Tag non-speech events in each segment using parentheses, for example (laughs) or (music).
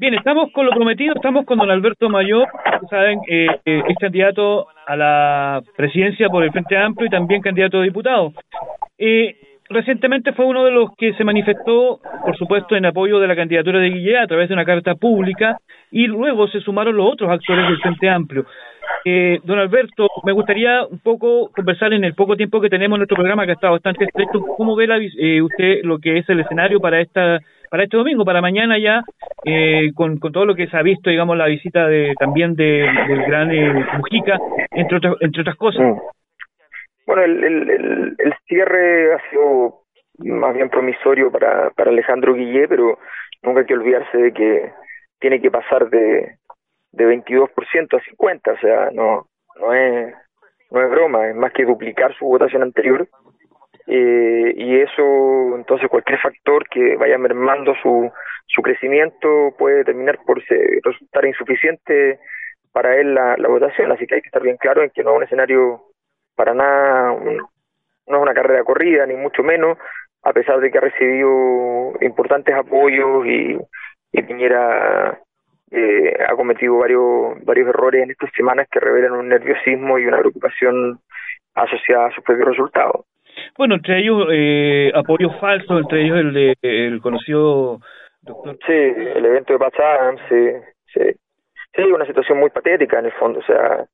Bien, estamos con lo prometido, estamos con don Alberto Mayor, saben, eh, eh, es candidato a la presidencia por el Frente Amplio y también candidato a diputado. Eh, recientemente fue uno de los que se manifestó, por supuesto, en apoyo de la candidatura de Guillermo a través de una carta pública y luego se sumaron los otros actores del Frente Amplio. Eh, don Alberto, me gustaría un poco conversar en el poco tiempo que tenemos en nuestro programa, que estado bastante estrecho. ¿Cómo ve la, eh, usted lo que es el escenario para esta para este domingo, para mañana ya, eh, con, con todo lo que se ha visto, digamos, la visita de también de, del gran eh, Mujica, entre, otras entre otras cosas. Bueno, el, el, el, cierre ha sido más bien promisorio para, para Alejandro Guillé, pero nunca hay que olvidarse de que tiene que pasar de, de 22% a 50%, o sea, no, no, es, no es broma, es más que duplicar su votación anterior. Eh, y eso entonces cualquier factor que vaya mermando su, su crecimiento puede terminar por resultar insuficiente para él la, la votación, así que hay que estar bien claro en que no es un escenario para nada, no es una carrera corrida, ni mucho menos, a pesar de que ha recibido importantes apoyos y, y Piñera eh, ha cometido varios, varios errores en estas semanas que revelan un nerviosismo y una preocupación asociada a sus propios resultados. Bueno, entre ellos eh, apoyos falsos, entre ellos el de el conocido doctor. Sí, el evento de Pacham, sí, sí. Sí, una situación muy patética en el fondo, o sea,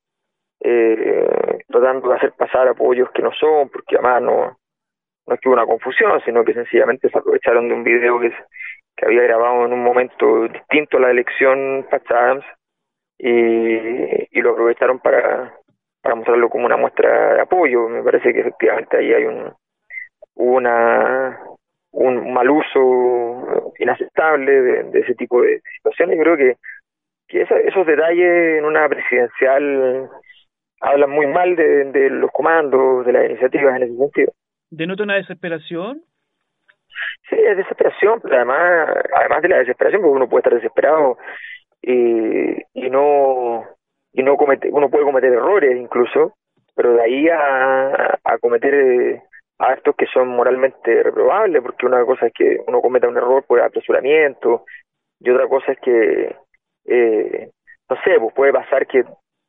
eh, tratando de hacer pasar apoyos que no son, porque además no, no es que hubo una confusión, sino que sencillamente se aprovecharon de un video que, había grabado en un momento distinto a la elección Patch y, y lo aprovecharon para para mostrarlo como una muestra de apoyo. Me parece que efectivamente ahí hay un una un mal uso inaceptable de, ese tipo de situaciones. Yo creo que, que esos detalles en una presidencial hablan muy mal de, de los comandos, de las iniciativas en ese sentido. ¿Denota una desesperación? Sí, es desesperación, pero además, además de la desesperación, porque uno puede estar desesperado y, y no y no comete, uno puede cometer errores incluso, pero de ahí a, a cometer eh, actos que son moralmente reprobables, porque una cosa es que uno cometa un error por apresuramiento y otra cosa es que, eh, no sé, pues puede pasar que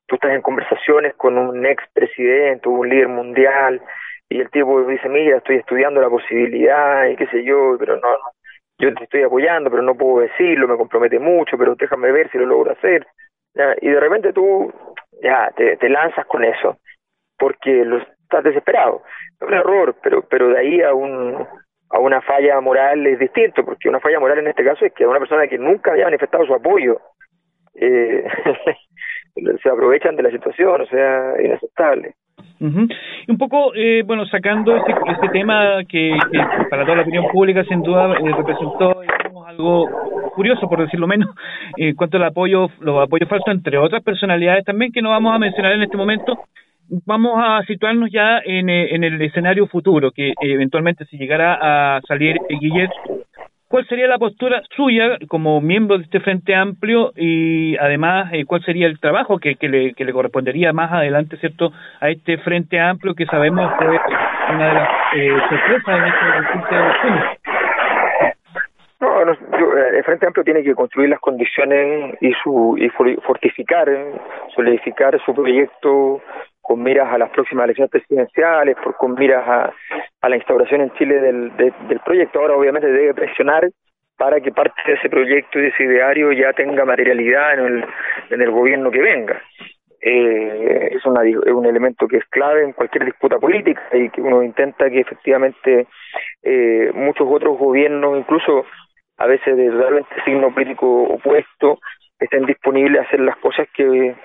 tú estás en conversaciones con un ex presidente, un líder mundial, y el tipo dice, mira, estoy estudiando la posibilidad y qué sé yo, pero no, yo te estoy apoyando, pero no puedo decirlo, me compromete mucho, pero déjame ver si lo logro hacer y de repente tú ya te, te lanzas con eso porque lo estás desesperado. Es un error pero pero de ahí a un a una falla moral es distinto porque una falla moral en este caso es que una persona que nunca había manifestado su apoyo eh, (laughs) se aprovechan de la situación o sea inaceptable. Y un poco, eh, bueno, sacando este, este tema que, para toda la opinión pública sin duda eh, representó algo curioso, por decirlo menos, (laughs) en cuanto al apoyo, los apoyos falsos, entre otras personalidades también que no vamos a mencionar en este momento, vamos a situarnos ya en, eh, en el escenario futuro, que eventualmente si llegara a salir Guillet ¿Cuál sería la postura suya como miembro de este Frente Amplio y además eh, cuál sería el trabajo que, que, le, que le correspondería más adelante, ¿cierto?, a este Frente Amplio que sabemos fue una de las eh, sorpresas en este elecciones. No, no eh, el Frente Amplio tiene que construir las condiciones y su y fortificar, solidificar su proyecto con miras a las próximas elecciones presidenciales, con miras a, la instauración en Chile del, del proyecto. Ahora obviamente debe presionar para que parte de ese proyecto y de ese ideario ya tenga materialidad en el, gobierno que venga. Eh, es, una, es un elemento que es clave en cualquier disputa política y que uno intenta que efectivamente eh, muchos otros gobiernos, incluso a veces de totalmente signo político opuesto, estén disponibles a hacer las cosas que,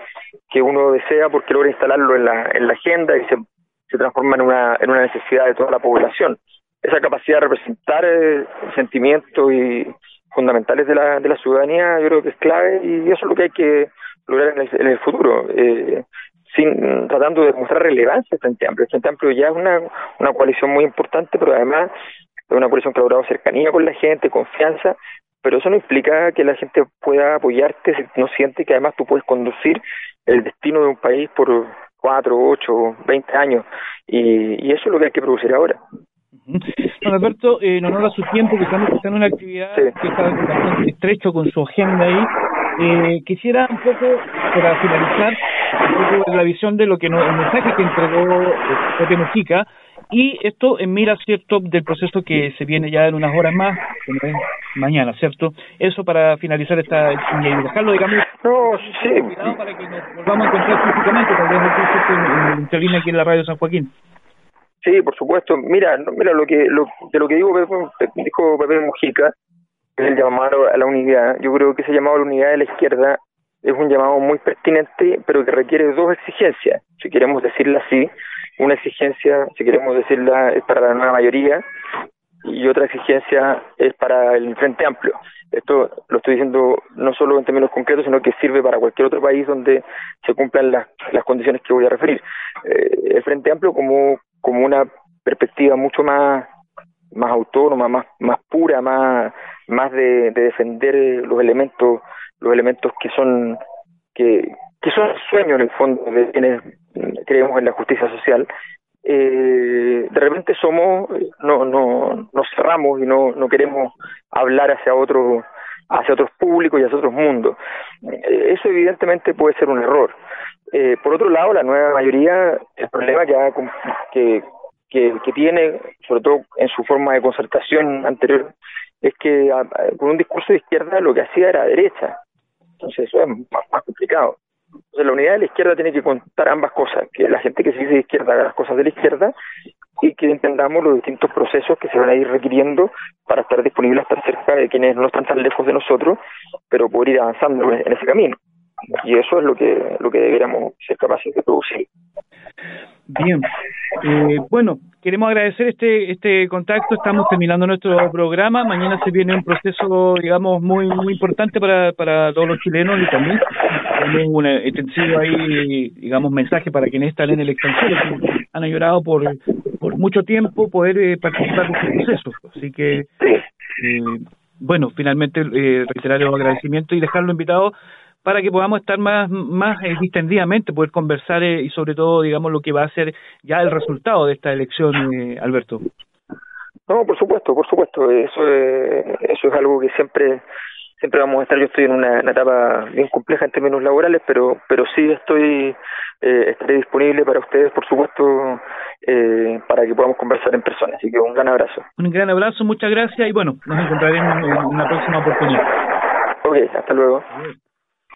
que uno desea porque logra instalarlo en la, en la agenda y se, se transforma en una, en una necesidad de toda la población. Esa capacidad de representar eh, sentimiento y, fundamentales de la, de la ciudadanía, yo creo que es clave y eso es lo que hay que lograr en el, en el futuro. Eh, sin tratando de mostrar relevancia Frente Amplio. El Frente Amplio ya es una, una coalición muy importante, pero además es una coalición que ha logrado cercanía con la gente, confianza, pero eso no implica que la gente pueda apoyarte si no siente que además tú puedes conducir el destino de un país por cuatro, ocho, veinte años, y, y eso es lo que hay que producir ahora. Don Alberto, en honor a su tiempo, que estamos en una actividad que está bastante estrecho con su agenda ahí, eh, quisiera un poco, para finalizar, un poco la visión de lo que nos, el mensaje que entregó eh, Pepe Mujica, y esto en mira, ¿cierto?, del proceso que se viene ya en unas horas más, mañana, ¿cierto? Eso para finalizar esta dejarlo, digamos, no, sí. para que nos volvamos a encontrar físicamente, tal vez aquí en, en, aquí en la radio San Joaquín. Sí, por supuesto. Mira, mira lo que lo, de lo que digo dijo Pepe Mujica, es el llamado a la unidad. Yo creo que ese llamado a la unidad de la izquierda es un llamado muy pertinente, pero que requiere dos exigencias, si queremos decirla así. Una exigencia, si queremos decirla, es para la nueva mayoría y otra exigencia es para el Frente Amplio. Esto lo estoy diciendo no solo en términos concretos, sino que sirve para cualquier otro país donde se cumplan las, las condiciones que voy a referir. Eh, el Frente Amplio como como una perspectiva mucho más más autónoma, más más pura, más más de, de defender los elementos los elementos que son que que son sueños en el fondo de quienes creemos en la justicia social eh, de repente somos no no nos cerramos y no no queremos hablar hacia otros hacia otros públicos y hacia otros mundos eh, eso evidentemente puede ser un error eh, por otro lado, la nueva mayoría, el problema que, que, que, tiene, sobre todo en su forma de concertación anterior, es que con un discurso de izquierda lo que hacía era derecha. Entonces eso es más, complicado. Entonces la unidad de la izquierda tiene que contar ambas cosas, que la gente que se dice de izquierda haga las cosas de la izquierda y que entendamos los distintos procesos que se van a ir requiriendo para estar disponibles, estar cerca de quienes no están tan lejos de nosotros, pero poder ir avanzando en ese camino y eso es lo que lo que deberíamos ser capaces de producir. Bien, eh, bueno, queremos agradecer este este contacto. Estamos terminando nuestro programa. Mañana se viene un proceso, digamos, muy muy importante para para todos los chilenos y también tenemos un extensivo ahí, digamos, mensaje para quienes están en el extranjero, que han ayudado por por mucho tiempo poder eh, participar de este proceso. Así que, eh, bueno, finalmente eh, reiterar los agradecimientos y dejarlo invitado para que podamos estar más más eh, distendidamente, poder conversar eh, y sobre todo, digamos, lo que va a ser ya el resultado de esta elección, eh, Alberto. No, por supuesto, por supuesto, eso es, eso es algo que siempre siempre vamos a estar. Yo estoy en una, etapa bien compleja en términos laborales, pero pero sí estoy eh, estaré disponible para ustedes, por supuesto, eh, para que podamos conversar en persona. Así que un gran abrazo. Un gran abrazo, muchas gracias y bueno, nos encontraremos en una próxima oportunidad. Ok, hasta luego.